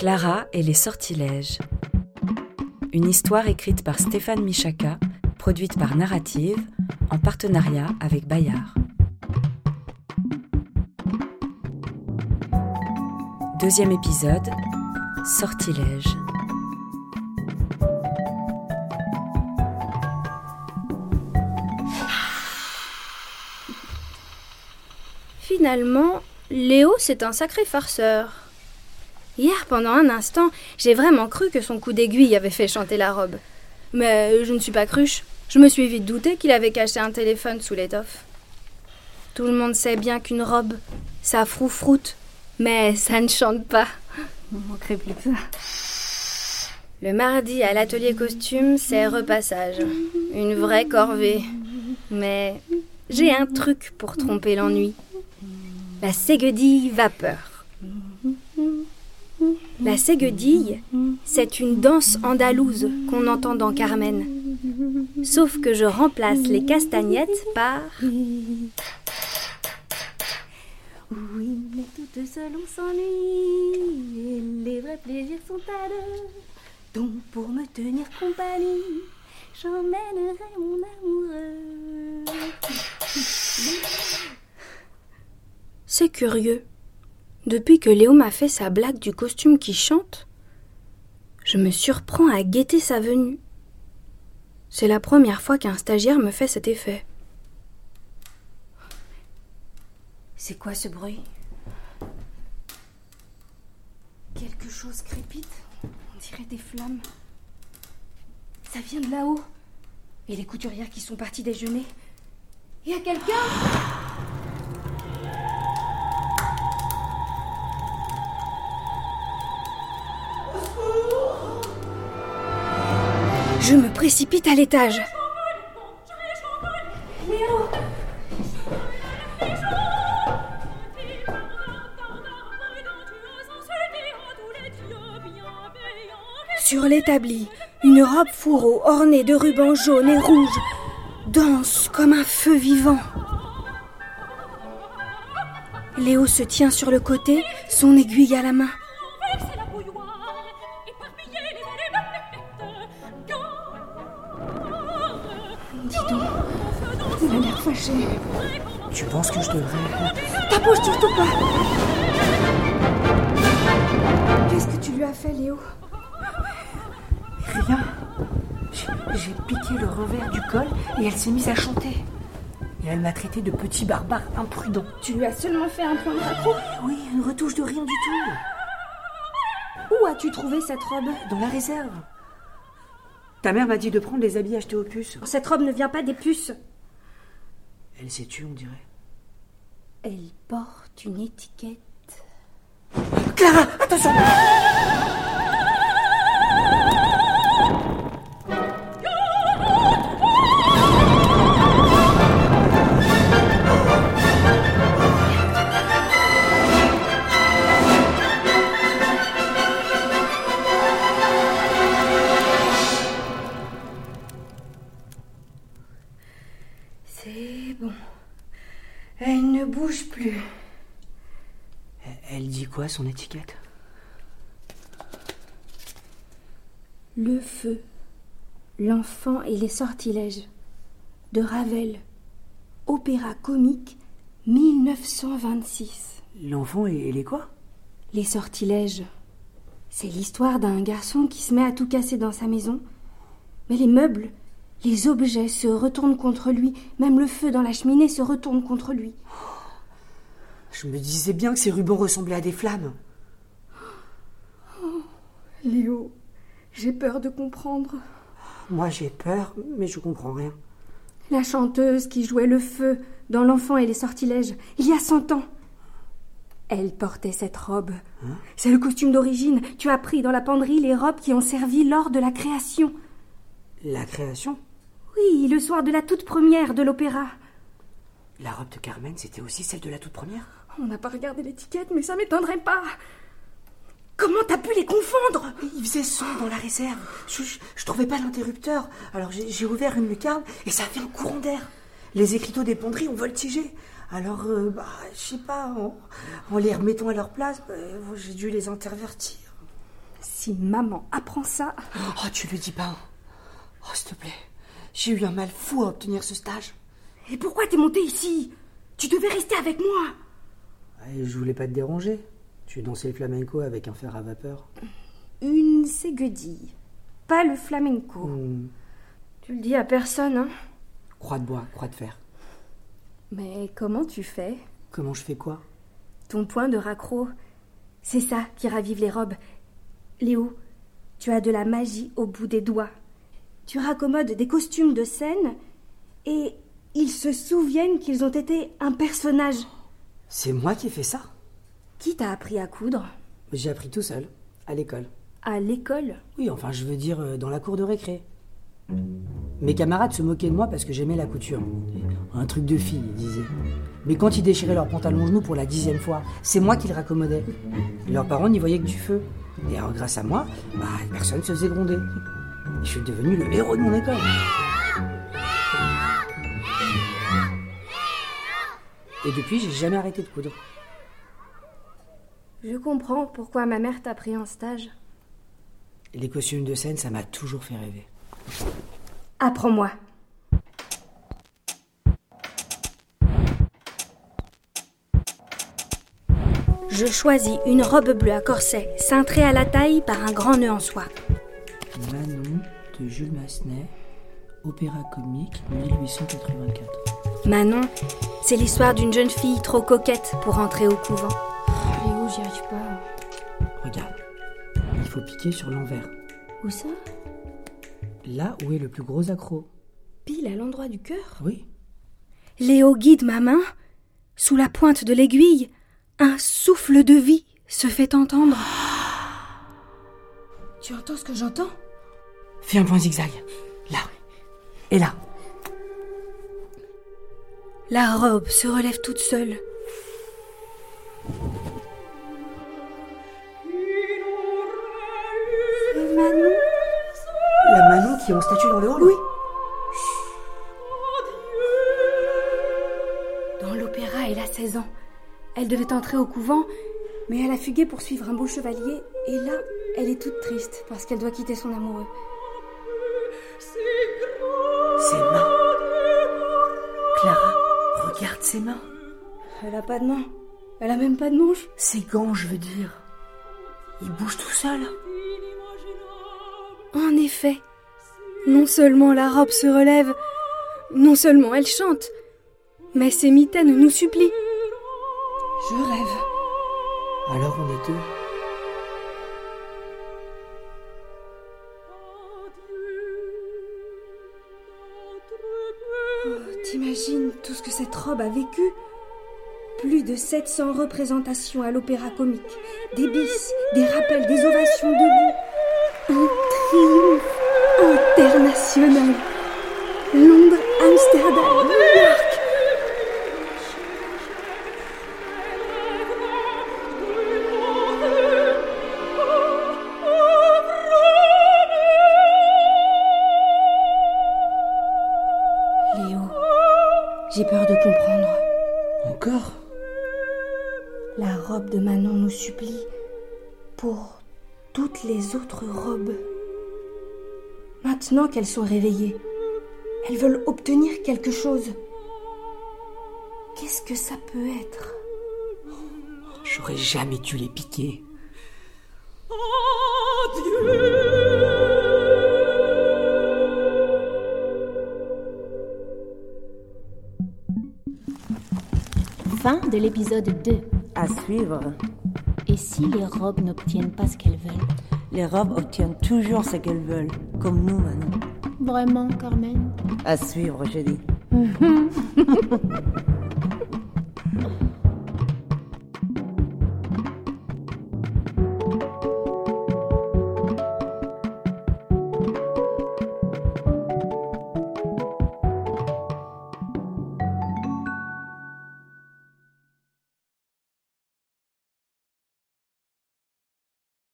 Clara et les sortilèges. Une histoire écrite par Stéphane Michaka, produite par Narrative, en partenariat avec Bayard. Deuxième épisode, Sortilège. Finalement, Léo, c'est un sacré farceur. Hier, pendant un instant, j'ai vraiment cru que son coup d'aiguille avait fait chanter la robe. Mais je ne suis pas cruche. Je me suis vite douté qu'il avait caché un téléphone sous l'étoffe. Tout le monde sait bien qu'une robe, ça froufroute, mais ça ne chante pas. On manquerait plus que ça. Le mardi à l'atelier costume, c'est repassage. Une vraie corvée. Mais j'ai un truc pour tromper l'ennui. La séguedille vapeur. La séguedille, c'est une danse andalouse qu'on entend dans Carmen. Sauf que je remplace les castagnettes par... Oui, mais toute seule on s'ennuie. Et les vrais plaisirs sont à deux. Donc pour me tenir compagnie, j'emmènerai mon amoureux. C'est curieux. Depuis que Léo m'a fait sa blague du costume qui chante, je me surprends à guetter sa venue. C'est la première fois qu'un stagiaire me fait cet effet. C'est quoi ce bruit? Quelque chose crépite? On dirait des flammes. Ça vient de là-haut. Et les couturières qui sont parties déjeuner. Y a quelqu'un? Je me précipite à l'étage. Sur l'établi, une robe fourreau ornée de rubans jaunes et rouges danse comme un feu vivant. Léo se tient sur le côté, son aiguille à la main. Il a l'air fâché. Tu penses que je devrais... T'approche surtout pas Qu'est-ce que tu lui as fait, Léo? Rien. J'ai- piqué le revers du col et elle s'est mise à chanter. Et elle m'a traité de petit barbare imprudent. Tu lui as seulement fait un point de raccro? Oui, une retouche de rien du tout. Où as-tu trouvé cette robe? Dans la réserve. Ta mère m'a dit de prendre les habits achetés au puces. Cette robe ne vient pas des puces. Elle s'est tue, on dirait. Elle porte une étiquette. Clara, attention bouge plus. Elle dit quoi, son étiquette? Le feu, l'enfant et les sortilèges. De Ravel. Opéra comique 1926. L'enfant et et les quoi? Les sortilèges. C'est l'histoire d'un garçon qui se met à tout casser dans sa maison. Mais les meubles, les objets se retournent contre lui. Même le feu dans la cheminée se retourne contre lui. Je me disais bien que ces rubans ressemblaient à des flammes. Léo, j'ai peur de comprendre. Moi, j'ai peur, mais je comprends rien. La chanteuse qui jouait le feu dans L'enfant et les sortilèges, il y a cent ans. Elle portait cette robe. C'est le costume d'origine. Tu as pris dans la penderie les robes qui ont servi lors de la création. La création? Oui, le soir de la toute première de l'opéra. La robe de Carmen, c'était aussi celle de la toute première? On n'a pas regardé l'étiquette, mais ça m'étonnerait pas. Comment t'as pu les confondre? Il faisait sombre dans la réserve. Je, je, je trouvais pas l'interrupteur. Alors j'ai ouvert une lucarne et ça a fait un courant d'air. Les écriteaux des penderies ont voltigé. Alors, euh, bah, je sais pas, en, en les remettant à leur place, bah, j'ai dû les intervertir. Si maman apprend ça. Oh, tu le dis pas. Oh, s'il te plaît. J'ai eu un mal fou à obtenir ce stage. Et pourquoi t'es monté ici? Tu devais rester avec moi. Je voulais pas te déranger. Tu dansais le flamenco avec un fer à vapeur. Une ségudille. Pas le flamenco. Hmm. Tu le dis à personne, hein Croix de bois, croix de fer. Mais comment tu fais? Comment je fais quoi? Ton point de raccro, c'est ça qui ravive les robes. Léo, tu as de la magie au bout des doigts. Tu raccommodes des costumes de scène et ils se souviennent qu'ils ont été un personnage. C'est moi qui ai fait ça Qui t'a appris à coudre? J'ai appris tout seul, à l'école. À l'école? Oui, enfin, je veux dire, euh, dans la cour de récré. Mes camarades se moquaient de moi parce que j'aimais la couture. Un truc de fille, ils disaient. Mais quand ils déchiraient leurs pantalons genoux pour la dixième fois, c'est moi qui les raccommodais. Leurs parents n'y voyaient que du feu. Et alors, grâce à moi, bah, personne se faisait gronder. Je suis devenu le héros de mon école. Et depuis, j'ai jamais arrêté de coudre. Je comprends pourquoi ma mère t'a pris en stage. Les costumes de scène, ça m'a toujours fait rêver. Apprends-moi. Je choisis une robe bleue à corset, cintrée à la taille par un grand nœud en soie. Manon de Jules Massenet, opéra comique 1884. Manon, c'est l'histoire d'une jeune fille trop coquette pour entrer au couvent. Léo, j'y arrive pas. Regarde, il faut piquer sur l'envers. Où ça? Là où est le plus gros accro. Pile à l'endroit du cœur? Oui. Léo guide ma main. Sous la pointe de l'aiguille, un souffle de vie se fait entendre. Tu entends ce que j'entends? Fais un point zigzag. Là. Et là. La robe se relève toute seule. C'est Manon La Manon qui est en statue dans le hall Oui. Dans l'opéra, elle a 16 ans. Elle devait entrer au couvent, mais elle a fugué pour suivre un beau chevalier, et là, elle est toute triste parce qu'elle doit quitter son amoureux. Elle a pas de main. Elle a même pas de manche. Ses gants, je veux dire. Ils bougent tout seuls. En effet, non seulement la robe se relève, non seulement elle chante, mais ses mitaines nous supplient. Je rêve. Alors on est deux. Oh, T'imagines tout ce que cette robe a vécu? Plus de 700 représentations à l'opéra comique, des bis, des rappels, des ovations debout. Un triomphe international. Londres, Amsterdam, New York. Léo, j'ai peur de comprendre. Encore? La robe de Manon nous supplie pour toutes les autres robes. Maintenant qu'elles sont réveillées, elles veulent obtenir quelque chose. Qu'est-ce que ça peut être? J'aurais jamais dû les piquer. Fin de l'épisode 2. À suivre. Et si les robes n'obtiennent pas ce qu'elles veulent? Les robes obtiennent toujours ce qu'elles veulent, comme nous maintenant. Vraiment, Carmen? À suivre, je dis.